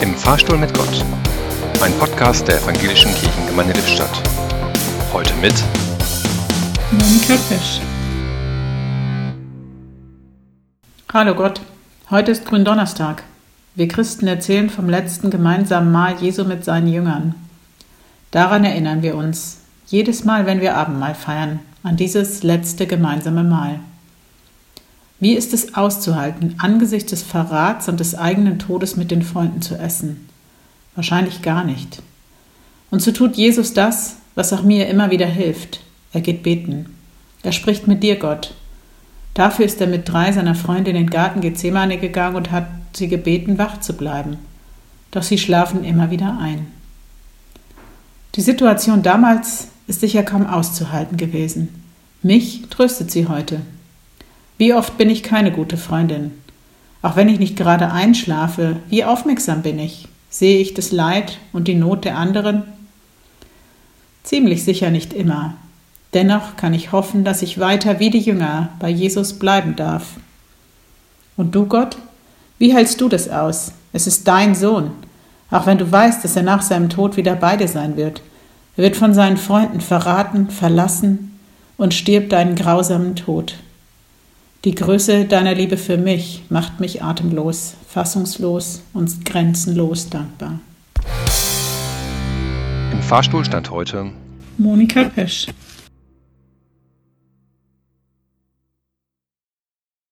Im Fahrstuhl mit Gott. Ein Podcast der Evangelischen Kirchengemeinde Lippstadt. Heute mit Monika Fisch. Hallo Gott, heute ist Gründonnerstag. Wir Christen erzählen vom letzten gemeinsamen Mahl Jesu mit seinen Jüngern. Daran erinnern wir uns, jedes Mal, wenn wir Abendmahl feiern, an dieses letzte gemeinsame Mahl. Wie ist es auszuhalten, angesichts des Verrats und des eigenen Todes mit den Freunden zu essen? Wahrscheinlich gar nicht. Und so tut Jesus das, was auch mir immer wieder hilft. Er geht beten. Er spricht mit dir, Gott. Dafür ist er mit drei seiner Freunde in den Garten Gethsemane gegangen und hat sie gebeten, wach zu bleiben. Doch sie schlafen immer wieder ein. Die Situation damals ist sicher kaum auszuhalten gewesen. Mich tröstet sie heute. Wie oft bin ich keine gute Freundin? Auch wenn ich nicht gerade einschlafe, wie aufmerksam bin ich? Sehe ich das Leid und die Not der anderen? Ziemlich sicher nicht immer. Dennoch kann ich hoffen, dass ich weiter wie die Jünger bei Jesus bleiben darf. Und du, Gott? Wie hältst du das aus? Es ist dein Sohn. Auch wenn du weißt, dass er nach seinem Tod wieder bei dir sein wird. Er wird von seinen Freunden verraten, verlassen und stirbt einen grausamen Tod. Die Größe deiner Liebe für mich macht mich atemlos, fassungslos und grenzenlos dankbar. Im Fahrstuhl stand heute Monika Pesch.